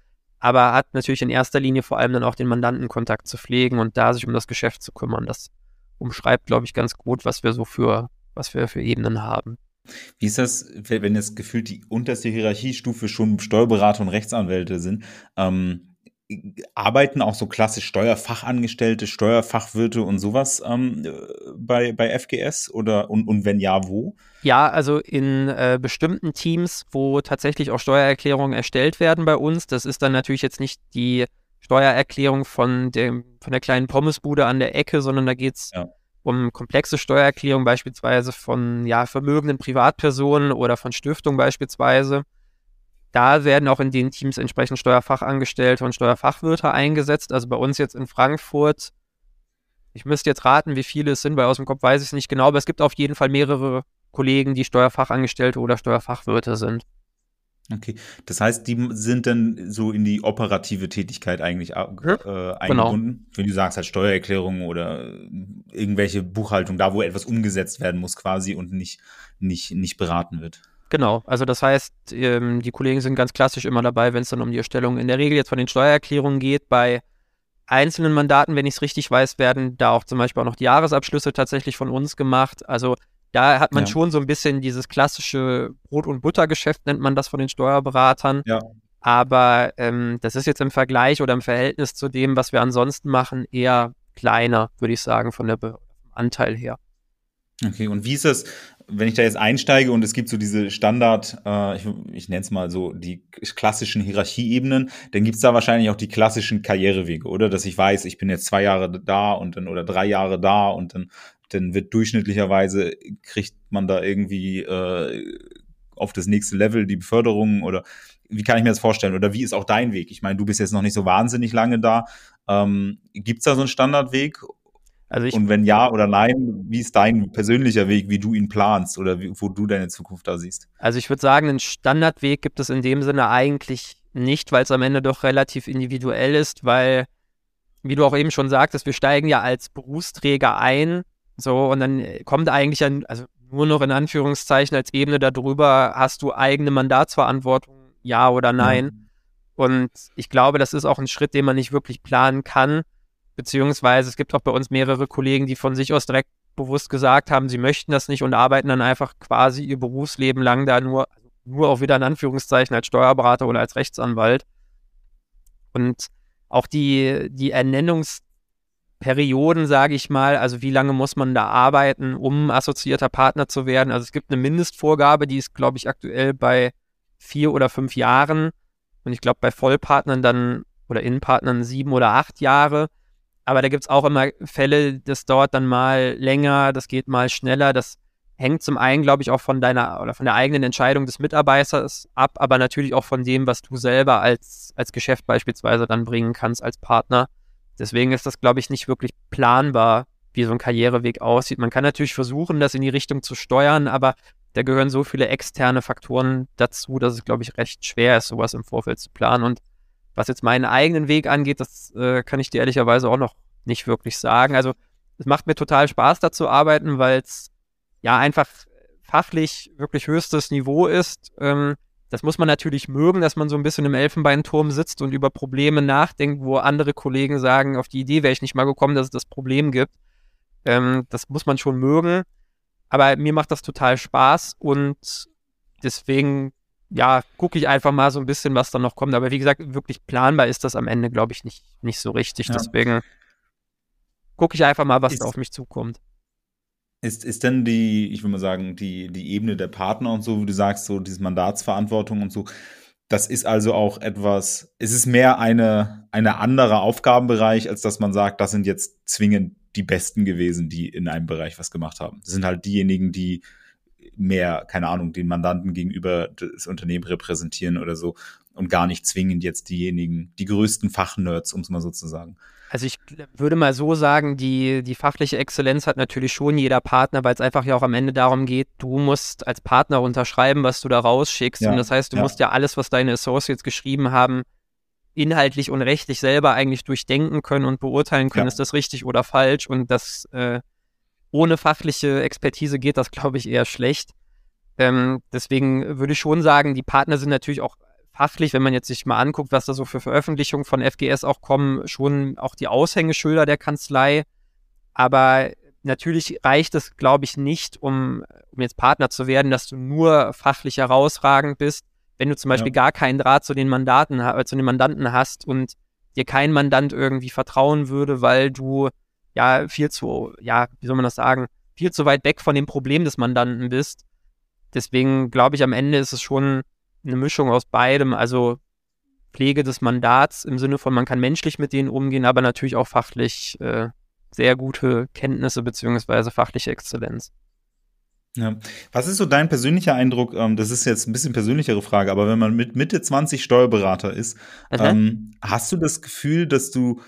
C: aber hat natürlich in erster Linie vor allem dann auch den Mandantenkontakt zu pflegen und da sich um das Geschäft zu kümmern. Das umschreibt, glaube ich, ganz gut, was wir so für, was wir für Ebenen haben.
D: Wie ist das, wenn jetzt gefühlt die unterste Hierarchiestufe schon Steuerberater und Rechtsanwälte sind? Ähm, arbeiten auch so klassisch Steuerfachangestellte, Steuerfachwirte und sowas ähm, bei, bei FGS oder und, und wenn ja, wo?
C: Ja, also in äh, bestimmten Teams, wo tatsächlich auch Steuererklärungen erstellt werden bei uns, das ist dann natürlich jetzt nicht die Steuererklärung von, dem, von der kleinen Pommesbude an der Ecke, sondern da geht es ja. um komplexe Steuererklärungen, beispielsweise von ja, vermögenden Privatpersonen oder von Stiftungen beispielsweise da werden auch in den Teams entsprechend Steuerfachangestellte und Steuerfachwirte eingesetzt. Also bei uns jetzt in Frankfurt, ich müsste jetzt raten, wie viele es sind, weil aus dem Kopf weiß ich es nicht genau, aber es gibt auf jeden Fall mehrere Kollegen, die Steuerfachangestellte oder Steuerfachwirte sind.
D: Okay, das heißt, die sind dann so in die operative Tätigkeit eigentlich äh, mhm. genau. eingebunden. Genau. Wenn du sagst, halt Steuererklärungen oder irgendwelche Buchhaltung, da wo etwas umgesetzt werden muss quasi und nicht, nicht, nicht beraten wird.
C: Genau, also das heißt, ähm, die Kollegen sind ganz klassisch immer dabei, wenn es dann um die Erstellung in der Regel jetzt von den Steuererklärungen geht. Bei einzelnen Mandaten, wenn ich es richtig weiß, werden da auch zum Beispiel auch noch die Jahresabschlüsse tatsächlich von uns gemacht. Also da hat man ja. schon so ein bisschen dieses klassische Brot- und Buttergeschäft, nennt man das von den Steuerberatern. Ja. Aber ähm, das ist jetzt im Vergleich oder im Verhältnis zu dem, was wir ansonsten machen, eher kleiner, würde ich sagen, von der Be Anteil her.
D: Okay, und wie ist das, wenn ich da jetzt einsteige und es gibt so diese Standard, äh, ich, ich nenne es mal so, die klassischen Hierarchieebenen, dann gibt's da wahrscheinlich auch die klassischen Karrierewege, oder? Dass ich weiß, ich bin jetzt zwei Jahre da und dann oder drei Jahre da und dann, dann wird durchschnittlicherweise, kriegt man da irgendwie äh, auf das nächste Level die Beförderung oder wie kann ich mir das vorstellen? Oder wie ist auch dein Weg? Ich meine, du bist jetzt noch nicht so wahnsinnig lange da. Ähm, Gibt da so einen Standardweg also ich, und wenn ja oder nein, wie ist dein persönlicher Weg, wie du ihn planst oder wie, wo du deine Zukunft da siehst?
C: Also ich würde sagen, einen Standardweg gibt es in dem Sinne eigentlich nicht, weil es am Ende doch relativ individuell ist, weil, wie du auch eben schon sagtest, wir steigen ja als Berufsträger ein, so, und dann kommt eigentlich an, also nur noch in Anführungszeichen als Ebene darüber, hast du eigene Mandatsverantwortung, ja oder nein? Ja. Und ich glaube, das ist auch ein Schritt, den man nicht wirklich planen kann Beziehungsweise es gibt auch bei uns mehrere Kollegen, die von sich aus direkt bewusst gesagt haben, sie möchten das nicht und arbeiten dann einfach quasi ihr Berufsleben lang da nur, nur auch wieder in Anführungszeichen als Steuerberater oder als Rechtsanwalt. Und auch die, die Ernennungs, Perioden, sage ich mal, also wie lange muss man da arbeiten, um assoziierter Partner zu werden. Also es gibt eine Mindestvorgabe, die ist, glaube ich, aktuell bei vier oder fünf Jahren. Und ich glaube, bei Vollpartnern dann oder Innenpartnern sieben oder acht Jahre. Aber da gibt es auch immer Fälle, das dauert dann mal länger, das geht mal schneller. Das hängt zum einen, glaube ich, auch von deiner oder von der eigenen Entscheidung des Mitarbeiters ab, aber natürlich auch von dem, was du selber als, als Geschäft beispielsweise dann bringen kannst als Partner. Deswegen ist das, glaube ich, nicht wirklich planbar, wie so ein Karriereweg aussieht. Man kann natürlich versuchen, das in die Richtung zu steuern, aber da gehören so viele externe Faktoren dazu, dass es, glaube ich, recht schwer ist, sowas im Vorfeld zu planen. Und was jetzt meinen eigenen Weg angeht, das äh, kann ich dir ehrlicherweise auch noch nicht wirklich sagen. Also es macht mir total Spaß, da zu arbeiten, weil es ja einfach fachlich wirklich höchstes Niveau ist. Ähm, das muss man natürlich mögen, dass man so ein bisschen im Elfenbeinturm sitzt und über Probleme nachdenkt, wo andere Kollegen sagen, auf die Idee wäre ich nicht mal gekommen, dass es das Problem gibt. Ähm, das muss man schon mögen. Aber mir macht das total Spaß und deswegen, ja, gucke ich einfach mal so ein bisschen, was da noch kommt. Aber wie gesagt, wirklich planbar ist das am Ende, glaube ich, nicht, nicht so richtig. Ja. Deswegen gucke ich einfach mal, was ist, da auf mich zukommt.
D: Ist, ist denn die, ich würde mal sagen, die, die Ebene der Partner und so, wie du sagst, so diese Mandatsverantwortung und so, das ist also auch etwas, es ist mehr eine, eine andere Aufgabenbereich, als dass man sagt, das sind jetzt zwingend die Besten gewesen, die in einem Bereich was gemacht haben. Das sind halt diejenigen, die mehr, keine Ahnung, den Mandanten gegenüber das Unternehmen repräsentieren oder so und gar nicht zwingend jetzt diejenigen, die größten Fachnerds, um es mal so zu sagen.
C: Also ich würde mal so sagen, die, die fachliche Exzellenz hat natürlich schon jeder Partner, weil es einfach ja auch am Ende darum geht, du musst als Partner unterschreiben, was du da rausschickst. Ja, und das heißt, du ja. musst ja alles, was deine Associates geschrieben haben, inhaltlich und rechtlich selber eigentlich durchdenken können und beurteilen können, ja. ist das richtig oder falsch. Und das äh, ohne fachliche Expertise geht das, glaube ich, eher schlecht. Ähm, deswegen würde ich schon sagen, die Partner sind natürlich auch fachlich, wenn man jetzt sich mal anguckt, was da so für Veröffentlichungen von FGS auch kommen, schon auch die Aushängeschilder der Kanzlei. Aber natürlich reicht es, glaube ich, nicht, um, um jetzt Partner zu werden, dass du nur fachlich herausragend bist, wenn du zum Beispiel ja. gar keinen Draht zu den Mandaten, äh, zu den Mandanten hast und dir kein Mandant irgendwie vertrauen würde, weil du ja viel zu, ja, wie soll man das sagen, viel zu weit weg von dem Problem des Mandanten bist. Deswegen glaube ich, am Ende ist es schon eine Mischung aus beidem, also Pflege des Mandats im Sinne von, man kann menschlich mit denen umgehen, aber natürlich auch fachlich äh, sehr gute Kenntnisse beziehungsweise fachliche Exzellenz.
D: Ja. Was ist so dein persönlicher Eindruck? Ähm, das ist jetzt ein bisschen persönlichere Frage, aber wenn man mit Mitte 20 Steuerberater ist, ähm, hast du das Gefühl, dass du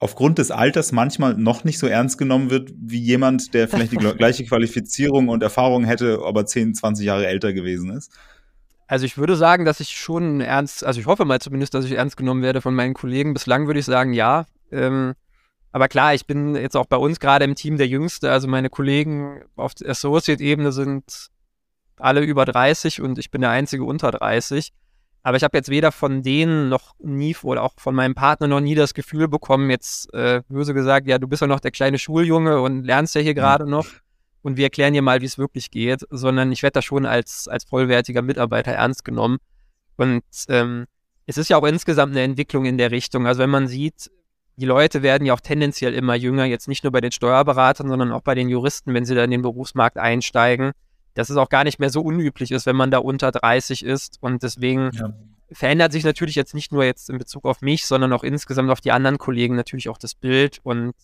D: aufgrund des Alters manchmal noch nicht so ernst genommen wird wie jemand, der vielleicht die gleiche Qualifizierung und Erfahrung hätte, aber 10, 20 Jahre älter gewesen ist?
C: Also ich würde sagen, dass ich schon ernst, also ich hoffe mal zumindest, dass ich ernst genommen werde von meinen Kollegen. Bislang würde ich sagen, ja. Ähm, aber klar, ich bin jetzt auch bei uns gerade im Team der Jüngste. Also meine Kollegen auf der Associate-Ebene sind alle über 30 und ich bin der einzige unter 30. Aber ich habe jetzt weder von denen noch nie oder auch von meinem Partner noch nie das Gefühl bekommen, jetzt äh, böse gesagt, ja, du bist ja noch der kleine Schuljunge und lernst ja hier gerade noch und wir erklären dir mal, wie es wirklich geht, sondern ich werde da schon als, als vollwertiger Mitarbeiter ernst genommen. Und ähm, es ist ja auch insgesamt eine Entwicklung in der Richtung. Also wenn man sieht, die Leute werden ja auch tendenziell immer jünger, jetzt nicht nur bei den Steuerberatern, sondern auch bei den Juristen, wenn sie da in den Berufsmarkt einsteigen, dass es auch gar nicht mehr so unüblich ist, wenn man da unter 30 ist. Und deswegen ja. verändert sich natürlich jetzt nicht nur jetzt in Bezug auf mich, sondern auch insgesamt auf die anderen Kollegen natürlich auch das Bild. Und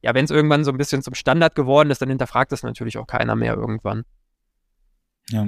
C: ja, wenn es irgendwann so ein bisschen zum Standard geworden ist, dann hinterfragt das natürlich auch keiner mehr irgendwann.
D: Ja.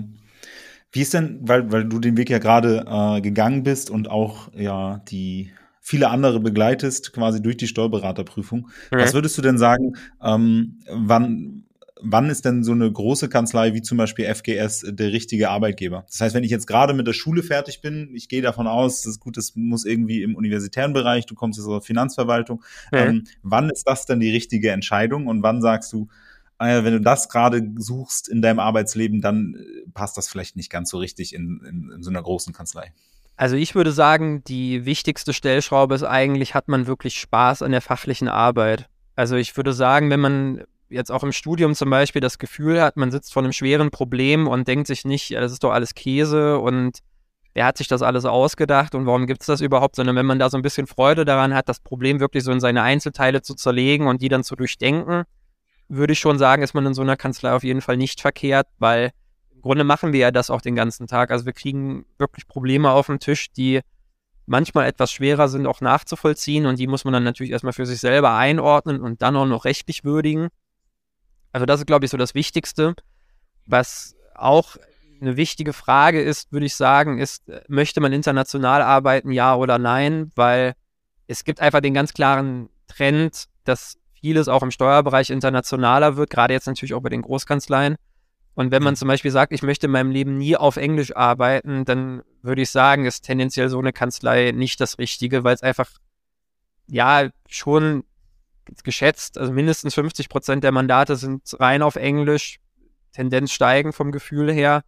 D: Wie ist denn, weil, weil du den Weg ja gerade äh, gegangen bist und auch ja die viele andere begleitest, quasi durch die Steuerberaterprüfung. Mhm. Was würdest du denn sagen, ähm, wann, wann ist denn so eine große Kanzlei wie zum Beispiel FGS der richtige Arbeitgeber? Das heißt, wenn ich jetzt gerade mit der Schule fertig bin, ich gehe davon aus, das ist gut, das muss irgendwie im universitären Bereich, du kommst jetzt aus der Finanzverwaltung, mhm. ähm, wann ist das denn die richtige Entscheidung und wann sagst du, äh, wenn du das gerade suchst in deinem Arbeitsleben, dann äh, passt das vielleicht nicht ganz so richtig in, in, in so einer großen Kanzlei?
C: Also ich würde sagen, die wichtigste Stellschraube ist eigentlich, hat man wirklich Spaß an der fachlichen Arbeit. Also ich würde sagen, wenn man jetzt auch im Studium zum Beispiel das Gefühl hat, man sitzt vor einem schweren Problem und denkt sich nicht, ja, das ist doch alles Käse und wer hat sich das alles ausgedacht und warum gibt es das überhaupt, sondern wenn man da so ein bisschen Freude daran hat, das Problem wirklich so in seine Einzelteile zu zerlegen und die dann zu durchdenken, würde ich schon sagen, ist man in so einer Kanzlei auf jeden Fall nicht verkehrt, weil im Grunde machen wir ja das auch den ganzen Tag. Also wir kriegen wirklich Probleme auf den Tisch, die manchmal etwas schwerer sind, auch nachzuvollziehen und die muss man dann natürlich erstmal für sich selber einordnen und dann auch noch rechtlich würdigen. Also das ist, glaube ich, so das Wichtigste. Was auch eine wichtige Frage ist, würde ich sagen, ist, möchte man international arbeiten, ja oder nein? Weil es gibt einfach den ganz klaren Trend, dass vieles auch im Steuerbereich internationaler wird, gerade jetzt natürlich auch bei den Großkanzleien. Und wenn man mhm. zum Beispiel sagt, ich möchte in meinem Leben nie auf Englisch arbeiten, dann würde ich sagen, ist tendenziell so eine Kanzlei nicht das Richtige, weil es einfach, ja, schon geschätzt, also mindestens 50 Prozent der Mandate sind rein auf Englisch, Tendenz steigen vom Gefühl her.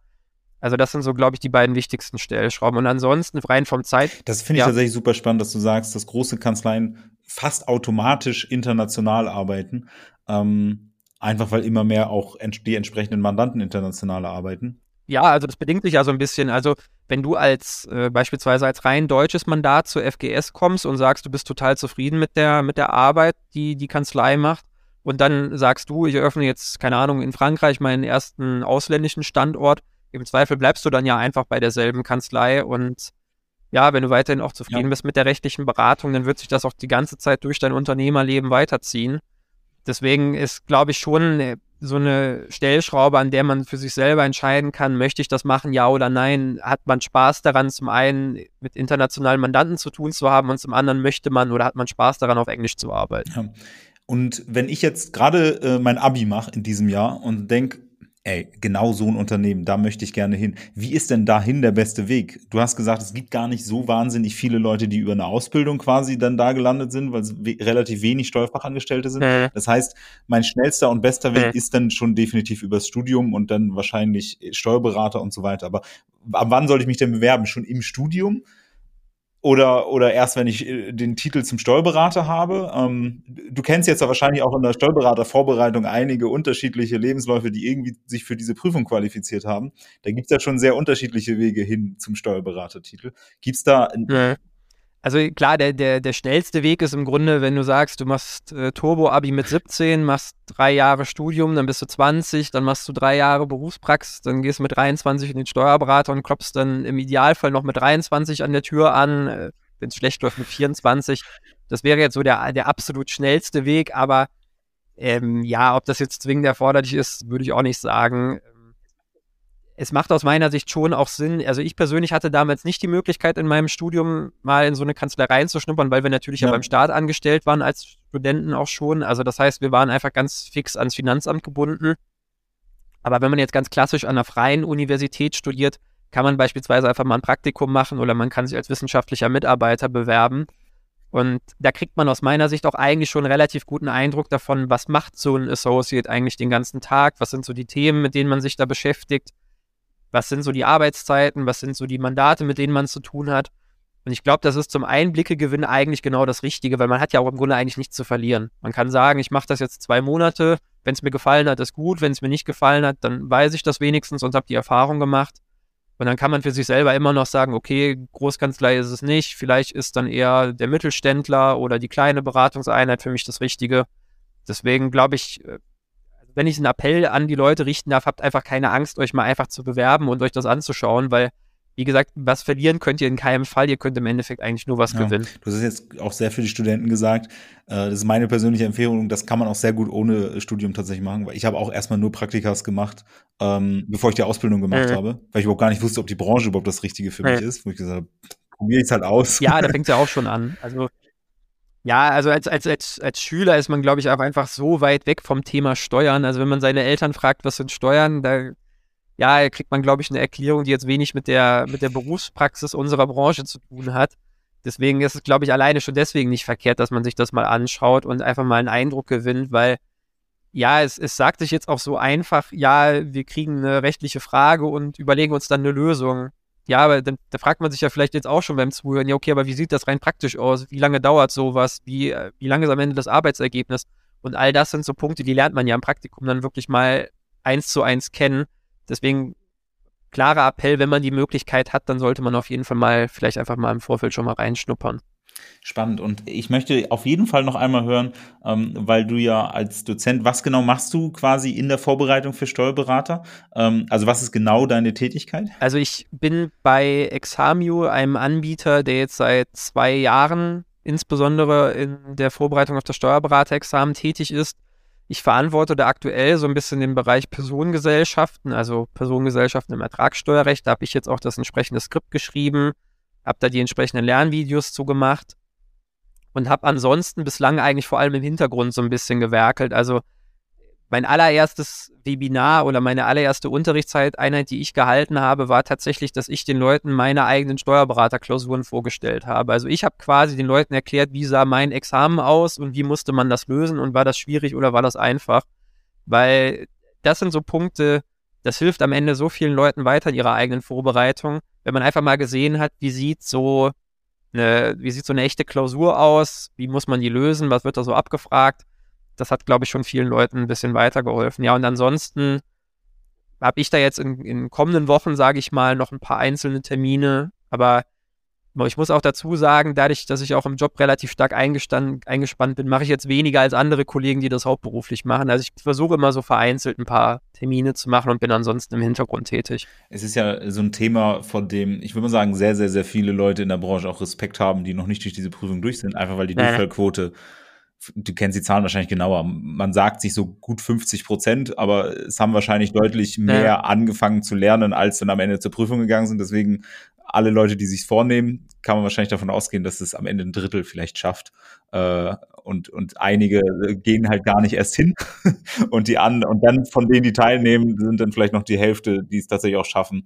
C: Also das sind so, glaube ich, die beiden wichtigsten Stellschrauben. Und ansonsten rein vom Zeit.
D: Das finde ich ja. tatsächlich super spannend, dass du sagst, dass große Kanzleien fast automatisch international arbeiten. Ähm, einfach weil immer mehr auch die entsprechenden Mandanten international arbeiten.
C: Ja, also das bedingt sich ja so ein bisschen. Also wenn du als äh, beispielsweise als rein deutsches Mandat zur FGS kommst und sagst, du bist total zufrieden mit der, mit der Arbeit, die die Kanzlei macht, und dann sagst du, ich eröffne jetzt, keine Ahnung, in Frankreich meinen ersten ausländischen Standort, im Zweifel bleibst du dann ja einfach bei derselben Kanzlei und ja, wenn du weiterhin auch zufrieden ja. bist mit der rechtlichen Beratung, dann wird sich das auch die ganze Zeit durch dein Unternehmerleben weiterziehen. Deswegen ist, glaube ich, schon äh, so eine Stellschraube, an der man für sich selber entscheiden kann, möchte ich das machen, ja oder nein? Hat man Spaß daran, zum einen mit internationalen Mandanten zu tun zu haben und zum anderen möchte man oder hat man Spaß daran, auf Englisch zu arbeiten? Ja.
D: Und wenn ich jetzt gerade äh, mein Abi mache in diesem Jahr und denke, ey, genau so ein Unternehmen, da möchte ich gerne hin. Wie ist denn dahin der beste Weg? Du hast gesagt, es gibt gar nicht so wahnsinnig viele Leute, die über eine Ausbildung quasi dann da gelandet sind, weil es relativ wenig Steuerfachangestellte sind. Mhm. Das heißt, mein schnellster und bester Weg mhm. ist dann schon definitiv übers Studium und dann wahrscheinlich Steuerberater und so weiter. Aber ab wann soll ich mich denn bewerben? Schon im Studium? Oder, oder erst, wenn ich äh, den Titel zum Steuerberater habe. Ähm, du kennst jetzt ja wahrscheinlich auch in der Steuerberatervorbereitung einige unterschiedliche Lebensläufe, die irgendwie sich für diese Prüfung qualifiziert haben. Da gibt es ja schon sehr unterschiedliche Wege hin zum Steuerberatertitel. Gibt es da
C: ja. Also klar, der, der, der schnellste Weg ist im Grunde, wenn du sagst, du machst äh, Turbo-Abi mit 17, machst drei Jahre Studium, dann bist du 20, dann machst du drei Jahre Berufspraxis, dann gehst du mit 23 in den Steuerberater und klopfst dann im Idealfall noch mit 23 an der Tür an, äh, wenn es schlecht läuft mit 24. Das wäre jetzt so der, der absolut schnellste Weg, aber ähm, ja, ob das jetzt zwingend erforderlich ist, würde ich auch nicht sagen es macht aus meiner Sicht schon auch Sinn. Also ich persönlich hatte damals nicht die Möglichkeit in meinem Studium mal in so eine Kanzlei reinzuschnuppern, weil wir natürlich ja. ja beim Staat angestellt waren als Studenten auch schon. Also das heißt, wir waren einfach ganz fix ans Finanzamt gebunden. Aber wenn man jetzt ganz klassisch an einer freien Universität studiert, kann man beispielsweise einfach mal ein Praktikum machen oder man kann sich als wissenschaftlicher Mitarbeiter bewerben. Und da kriegt man aus meiner Sicht auch eigentlich schon einen relativ guten Eindruck davon, was macht so ein Associate eigentlich den ganzen Tag, was sind so die Themen, mit denen man sich da beschäftigt was sind so die Arbeitszeiten, was sind so die Mandate, mit denen man zu tun hat. Und ich glaube, das ist zum Einblickegewinn eigentlich genau das Richtige, weil man hat ja auch im Grunde eigentlich nichts zu verlieren. Man kann sagen, ich mache das jetzt zwei Monate, wenn es mir gefallen hat, ist gut, wenn es mir nicht gefallen hat, dann weiß ich das wenigstens und habe die Erfahrung gemacht. Und dann kann man für sich selber immer noch sagen, okay, Großkanzlei ist es nicht, vielleicht ist dann eher der Mittelständler oder die kleine Beratungseinheit für mich das Richtige. Deswegen glaube ich, äh, wenn ich einen Appell an die Leute richten darf, habt einfach keine Angst, euch mal einfach zu bewerben und euch das anzuschauen, weil wie gesagt, was verlieren könnt ihr in keinem Fall. Ihr könnt im Endeffekt eigentlich nur was ja, gewinnen.
D: Du hast jetzt auch sehr für die Studenten gesagt. Äh, das ist meine persönliche Empfehlung. Das kann man auch sehr gut ohne Studium tatsächlich machen, weil ich habe auch erstmal nur Praktikas gemacht, ähm, bevor ich die Ausbildung gemacht mhm. habe, weil ich überhaupt gar nicht wusste, ob die Branche überhaupt das Richtige für mhm. mich ist. Wo ich gesagt habe, probiere ich es halt aus.
C: Ja, da fängt es ja auch schon an. Also ja, also als, als, als, als Schüler ist man, glaube ich, auch einfach so weit weg vom Thema Steuern. Also wenn man seine Eltern fragt, was sind Steuern, da ja, kriegt man, glaube ich, eine Erklärung, die jetzt wenig mit der, mit der Berufspraxis unserer Branche zu tun hat. Deswegen ist es, glaube ich, alleine schon deswegen nicht verkehrt, dass man sich das mal anschaut und einfach mal einen Eindruck gewinnt, weil ja, es, es sagt sich jetzt auch so einfach, ja, wir kriegen eine rechtliche Frage und überlegen uns dann eine Lösung. Ja, aber dann, da fragt man sich ja vielleicht jetzt auch schon beim Zuhören, ja, okay, aber wie sieht das rein praktisch aus? Wie lange dauert sowas? Wie, äh, wie lange ist am Ende das Arbeitsergebnis? Und all das sind so Punkte, die lernt man ja im Praktikum dann wirklich mal eins zu eins kennen. Deswegen klarer Appell, wenn man die Möglichkeit hat, dann sollte man auf jeden Fall mal vielleicht einfach mal im Vorfeld schon mal reinschnuppern.
D: Spannend. Und ich möchte auf jeden Fall noch einmal hören, ähm, weil du ja als Dozent, was genau machst du quasi in der Vorbereitung für Steuerberater? Ähm, also was ist genau deine Tätigkeit?
C: Also ich bin bei Examio, einem Anbieter, der jetzt seit zwei Jahren insbesondere in der Vorbereitung auf das Steuerberaterexamen tätig ist. Ich verantworte da aktuell so ein bisschen den Bereich Personengesellschaften, also Personengesellschaften im Ertragssteuerrecht. Da habe ich jetzt auch das entsprechende Skript geschrieben habe da die entsprechenden Lernvideos zugemacht und habe ansonsten bislang eigentlich vor allem im Hintergrund so ein bisschen gewerkelt. Also mein allererstes Webinar oder meine allererste Unterrichtseinheit, die ich gehalten habe, war tatsächlich, dass ich den Leuten meine eigenen Steuerberaterklausuren vorgestellt habe. Also ich habe quasi den Leuten erklärt, wie sah mein Examen aus und wie musste man das lösen und war das schwierig oder war das einfach. Weil das sind so Punkte, das hilft am Ende so vielen Leuten weiter in ihrer eigenen Vorbereitung, wenn man einfach mal gesehen hat, wie sieht so eine, wie sieht so eine echte Klausur aus, wie muss man die lösen, was wird da so abgefragt. Das hat, glaube ich, schon vielen Leuten ein bisschen weitergeholfen. Ja, und ansonsten habe ich da jetzt in, in kommenden Wochen, sage ich mal, noch ein paar einzelne Termine, aber ich muss auch dazu sagen, dadurch, dass ich auch im Job relativ stark eingespannt bin, mache ich jetzt weniger als andere Kollegen, die das hauptberuflich machen. Also ich versuche immer so vereinzelt ein paar Termine zu machen und bin ansonsten im Hintergrund tätig.
D: Es ist ja so ein Thema, von dem ich würde mal sagen, sehr, sehr, sehr viele Leute in der Branche auch Respekt haben, die noch nicht durch diese Prüfung durch sind, einfach weil die Durchfallquote du kennst die Zahlen wahrscheinlich genauer. Man sagt sich so gut 50 Prozent, aber es haben wahrscheinlich deutlich mehr ja. angefangen zu lernen, als dann am Ende zur Prüfung gegangen sind. Deswegen alle Leute, die sich vornehmen, kann man wahrscheinlich davon ausgehen, dass es am Ende ein Drittel vielleicht schafft. Äh, und, und einige gehen halt gar nicht erst hin. und die an, und dann von denen, die teilnehmen, sind dann vielleicht noch die Hälfte, die es tatsächlich auch schaffen.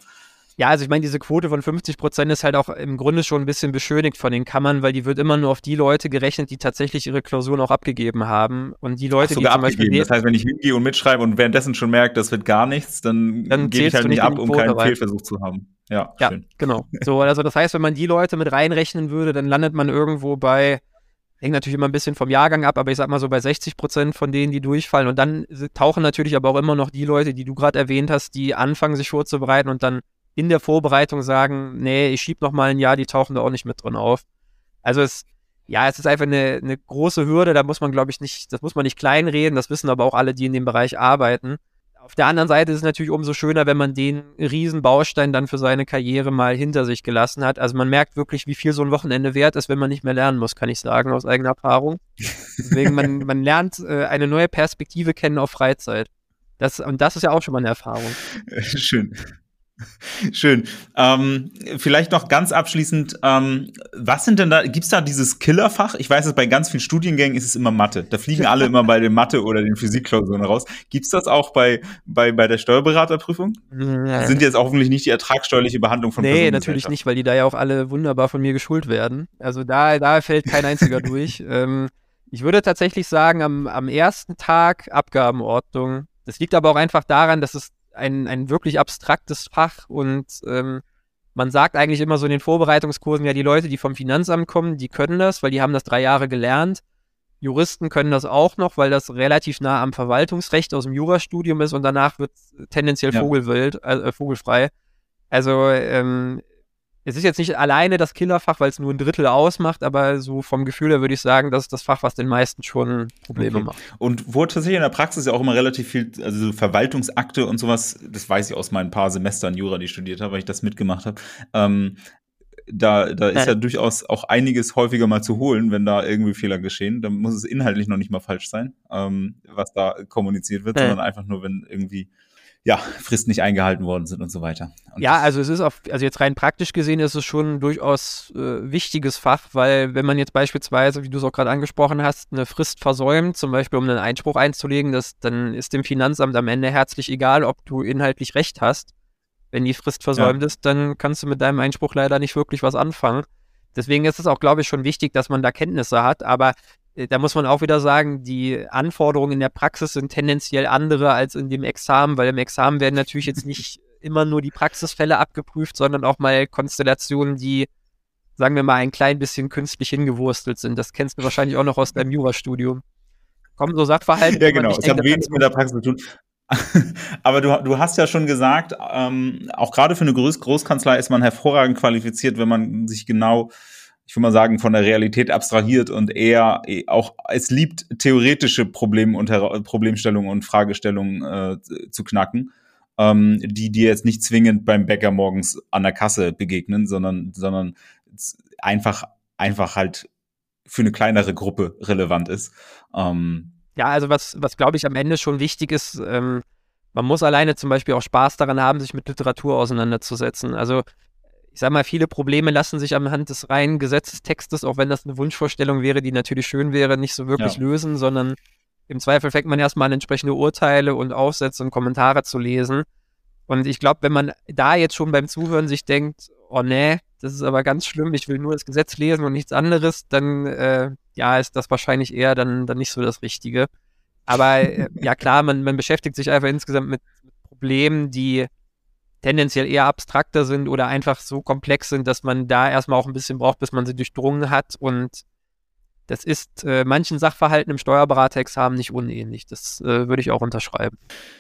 C: Ja, also ich meine, diese Quote von 50 Prozent ist halt auch im Grunde schon ein bisschen beschönigt von den Kammern, weil die wird immer nur auf die Leute gerechnet, die tatsächlich ihre Klausuren auch abgegeben haben. Und die Leute,
D: Ach, sogar
C: die
D: zum abgegeben. Beispiel. Das heißt, wenn ich hingehe und mitschreibe und währenddessen schon merke, das wird gar nichts, dann, dann gebe ich halt nicht ab, um keinen rein. Fehlversuch zu haben. Ja,
C: ja schön. genau. So, also das heißt, wenn man die Leute mit reinrechnen würde, dann landet man irgendwo bei, hängt natürlich immer ein bisschen vom Jahrgang ab, aber ich sag mal so bei 60 Prozent von denen, die durchfallen. Und dann tauchen natürlich aber auch immer noch die Leute, die du gerade erwähnt hast, die anfangen, sich vorzubereiten und dann in der Vorbereitung sagen, nee, ich schieb noch mal ein Jahr, die tauchen da auch nicht mit drin auf. Also es, ja, es ist einfach eine, eine große Hürde, da muss man, glaube ich, nicht, das muss man nicht kleinreden, das wissen aber auch alle, die in dem Bereich arbeiten. Auf der anderen Seite ist es natürlich umso schöner, wenn man den riesen Baustein dann für seine Karriere mal hinter sich gelassen hat. Also man merkt wirklich, wie viel so ein Wochenende wert ist, wenn man nicht mehr lernen muss, kann ich sagen, aus eigener Erfahrung. Deswegen, man, man lernt äh, eine neue Perspektive kennen auf Freizeit. Das, und das ist ja auch schon mal eine Erfahrung.
D: Schön. Schön. Ähm, vielleicht noch ganz abschließend, ähm, was sind denn da, gibt's da dieses Killerfach? Ich weiß, dass bei ganz vielen Studiengängen ist es immer Mathe. Da fliegen alle immer bei den Mathe- oder den Physikklausuren raus. Gibt's das auch bei, bei, bei der Steuerberaterprüfung? Ja. Sind jetzt auch hoffentlich nicht die ertragsteuerliche Behandlung von
C: Nee, natürlich nicht, weil die da ja auch alle wunderbar von mir geschult werden. Also da, da fällt kein einziger durch. Ähm, ich würde tatsächlich sagen, am, am ersten Tag Abgabenordnung. Das liegt aber auch einfach daran, dass es ein, ein wirklich abstraktes Fach und ähm, man sagt eigentlich immer so in den Vorbereitungskursen, ja, die Leute, die vom Finanzamt kommen, die können das, weil die haben das drei Jahre gelernt. Juristen können das auch noch, weil das relativ nah am Verwaltungsrecht aus dem Jurastudium ist und danach wird tendenziell ja. vogelwild, äh, vogelfrei. Also ähm, es ist jetzt nicht alleine das Killerfach, weil es nur ein Drittel ausmacht, aber so vom Gefühl her würde ich sagen, das ist das Fach, was den meisten schon Probleme okay. macht.
D: Und wo tatsächlich in der Praxis ja auch immer relativ viel, also so Verwaltungsakte und sowas, das weiß ich aus meinen paar Semestern Jura, die ich studiert habe, weil ich das mitgemacht habe. Ähm, da, da ist ja durchaus auch einiges häufiger mal zu holen, wenn da irgendwie Fehler geschehen. Dann muss es inhaltlich noch nicht mal falsch sein, ähm, was da kommuniziert wird, ja. sondern einfach nur, wenn irgendwie ja, Fristen nicht eingehalten worden sind und so weiter. Und
C: ja, also es ist auf, also jetzt rein praktisch gesehen ist es schon ein durchaus äh, wichtiges Fach, weil wenn man jetzt beispielsweise, wie du es auch gerade angesprochen hast, eine Frist versäumt, zum Beispiel um einen Einspruch einzulegen, das, dann ist dem Finanzamt am Ende herzlich egal, ob du inhaltlich recht hast. Wenn die Frist versäumt ja. ist, dann kannst du mit deinem Einspruch leider nicht wirklich was anfangen. Deswegen ist es auch, glaube ich, schon wichtig, dass man da Kenntnisse hat. Aber da muss man auch wieder sagen, die Anforderungen in der Praxis sind tendenziell andere als in dem Examen, weil im Examen werden natürlich jetzt nicht immer nur die Praxisfälle abgeprüft, sondern auch mal Konstellationen, die, sagen wir mal, ein klein bisschen künstlich hingewurstelt sind. Das kennst du wahrscheinlich auch noch aus deinem Jurastudium. Kommen so Sachverhalte.
D: Ja, genau. Es hat wenig mit der Praxis zu tun. Aber du, du hast ja schon gesagt, ähm, auch gerade für eine Groß Großkanzlei ist man hervorragend qualifiziert, wenn man sich genau, ich würde mal sagen, von der Realität abstrahiert und eher eh, auch es liebt, theoretische Problem und Problemstellungen und Fragestellungen äh, zu knacken, ähm, die dir jetzt nicht zwingend beim Bäcker morgens an der Kasse begegnen, sondern, sondern einfach, einfach halt für eine kleinere Gruppe relevant ist. Ähm,
C: ja, also was, was glaube ich am Ende schon wichtig ist, ähm, man muss alleine zum Beispiel auch Spaß daran haben, sich mit Literatur auseinanderzusetzen. Also ich sage mal, viele Probleme lassen sich anhand des reinen Gesetzestextes, auch wenn das eine Wunschvorstellung wäre, die natürlich schön wäre, nicht so wirklich ja. lösen, sondern im Zweifel fängt man erstmal an, entsprechende Urteile und Aufsätze und Kommentare zu lesen. Und ich glaube, wenn man da jetzt schon beim Zuhören sich denkt, oh nee, das ist aber ganz schlimm, ich will nur das Gesetz lesen und nichts anderes, dann äh, ja, ist das wahrscheinlich eher dann, dann nicht so das Richtige. Aber äh, ja klar, man, man beschäftigt sich einfach insgesamt mit, mit Problemen, die tendenziell eher abstrakter sind oder einfach so komplex sind, dass man da erstmal auch ein bisschen braucht, bis man sie durchdrungen hat. Und das ist äh, manchen Sachverhalten im Steuerberaterexamen nicht unähnlich. Das äh, würde ich auch unterschreiben.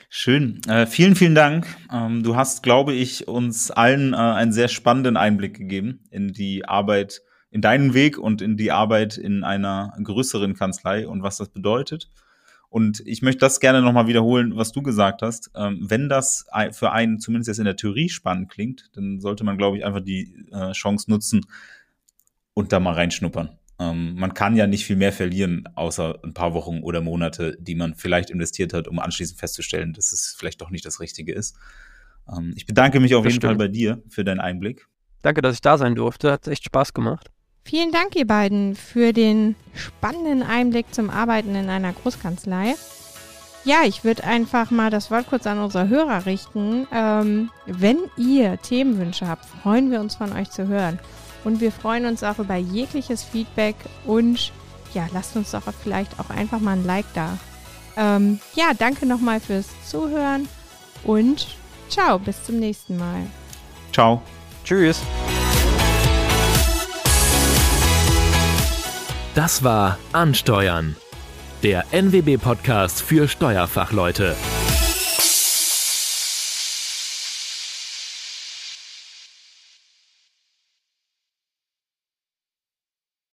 D: Schön. Äh, vielen, vielen Dank. Ähm, du hast, glaube ich, uns allen äh, einen sehr spannenden Einblick gegeben in die Arbeit in deinen Weg und in die Arbeit in einer größeren Kanzlei und was das bedeutet. Und ich möchte das gerne nochmal wiederholen, was du gesagt hast. Ähm, wenn das für einen zumindest jetzt in der Theorie spannend klingt, dann sollte man, glaube ich, einfach die äh, Chance nutzen und da mal reinschnuppern. Ähm, man kann ja nicht viel mehr verlieren, außer ein paar Wochen oder Monate, die man vielleicht investiert hat, um anschließend festzustellen, dass es vielleicht doch nicht das Richtige ist. Ähm, ich bedanke mich auf das jeden stimmt. Fall bei dir für deinen Einblick.
C: Danke, dass ich da sein durfte. Hat echt Spaß gemacht.
B: Vielen Dank, ihr beiden, für den spannenden Einblick zum Arbeiten in einer Großkanzlei. Ja, ich würde einfach mal das Wort kurz an unsere Hörer richten. Ähm, wenn ihr Themenwünsche habt, freuen wir uns von euch zu hören. Und wir freuen uns auch über jegliches Feedback und ja, lasst uns doch vielleicht auch einfach mal ein Like da. Ähm, ja, danke nochmal fürs Zuhören und ciao, bis zum nächsten Mal.
D: Ciao.
C: Tschüss.
A: Das war Ansteuern, der NWB-Podcast für Steuerfachleute.